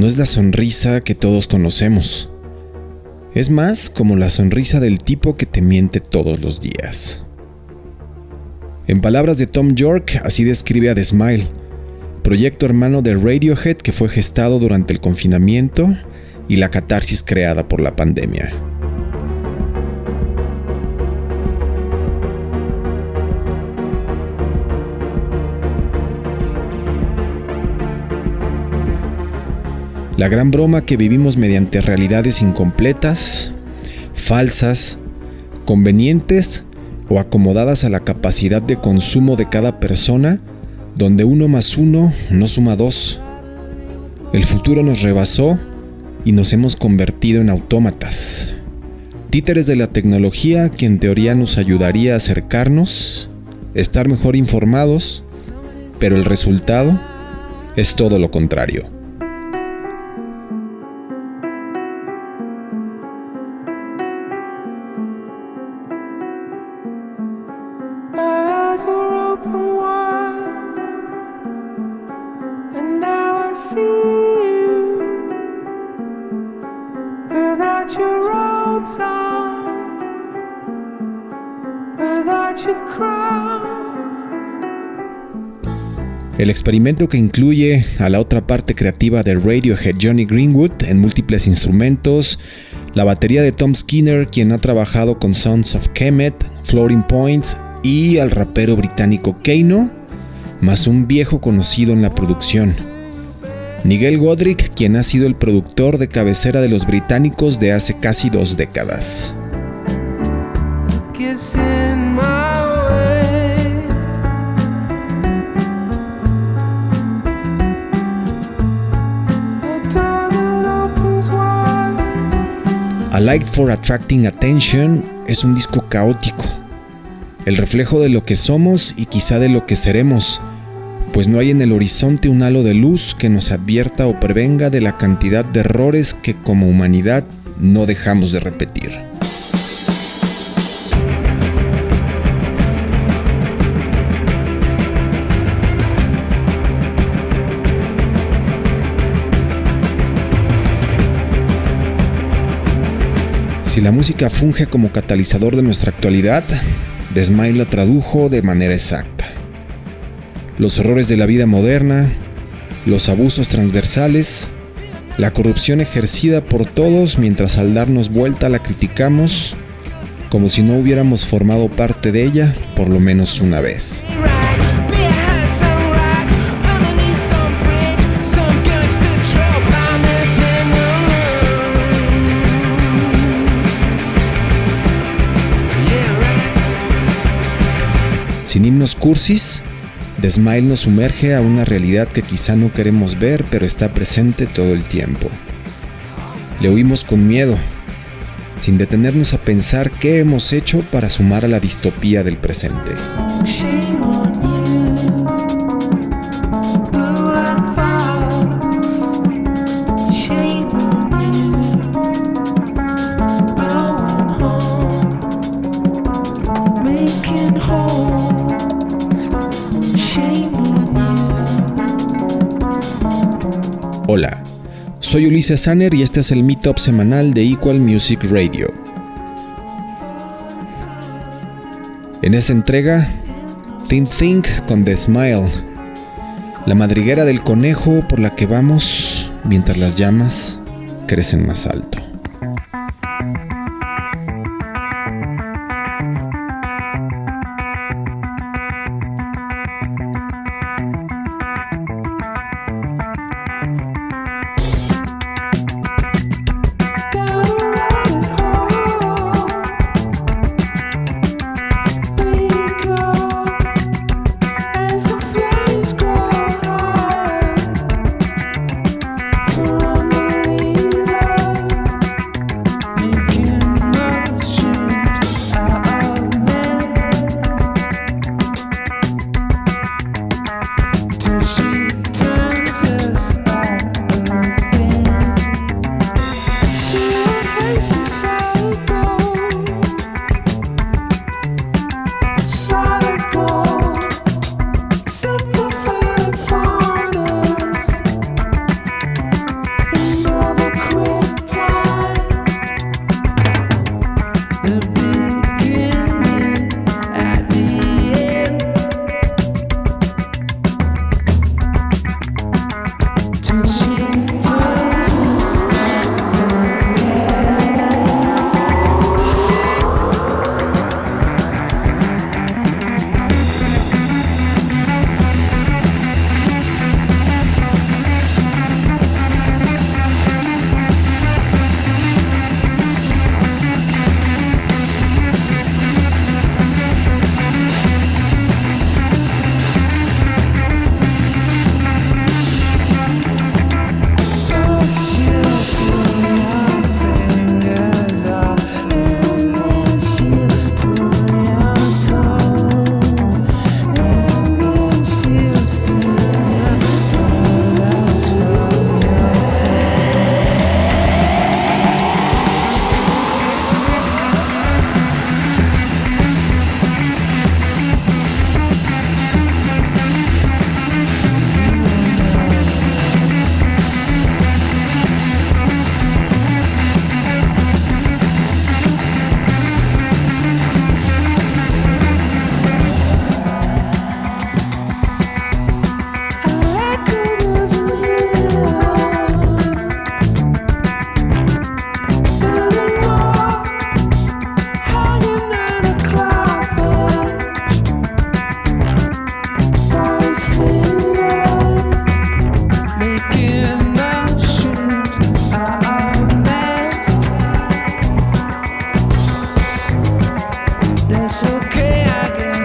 no es la sonrisa que todos conocemos. Es más como la sonrisa del tipo que te miente todos los días. En palabras de Tom York, así describe a The Smile, proyecto hermano de Radiohead que fue gestado durante el confinamiento y la catarsis creada por la pandemia. La gran broma que vivimos mediante realidades incompletas, falsas, convenientes o acomodadas a la capacidad de consumo de cada persona, donde uno más uno no suma dos. El futuro nos rebasó y nos hemos convertido en autómatas. Títeres de la tecnología que en teoría nos ayudaría a acercarnos, estar mejor informados, pero el resultado es todo lo contrario. El experimento que incluye a la otra parte creativa de Radiohead Johnny Greenwood en múltiples instrumentos, la batería de Tom Skinner, quien ha trabajado con Sons of Kemet, Floating Points y al rapero británico Kano, más un viejo conocido en la producción. Nigel Godric, quien ha sido el productor de cabecera de los británicos de hace casi dos décadas. A Light for Attracting Attention es un disco caótico, el reflejo de lo que somos y quizá de lo que seremos, pues no hay en el horizonte un halo de luz que nos advierta o prevenga de la cantidad de errores que como humanidad no dejamos de repetir. Si la música funge como catalizador de nuestra actualidad, Desmay la tradujo de manera exacta. Los horrores de la vida moderna, los abusos transversales, la corrupción ejercida por todos mientras al darnos vuelta la criticamos como si no hubiéramos formado parte de ella por lo menos una vez. Sin himnos cursis, The Smile nos sumerge a una realidad que quizá no queremos ver, pero está presente todo el tiempo. Le oímos con miedo, sin detenernos a pensar qué hemos hecho para sumar a la distopía del presente. Soy Ulises Sanner y este es el Meetup semanal de Equal Music Radio. En esta entrega, Think Think con The Smile, la madriguera del conejo por la que vamos mientras las llamas crecen más alto. que.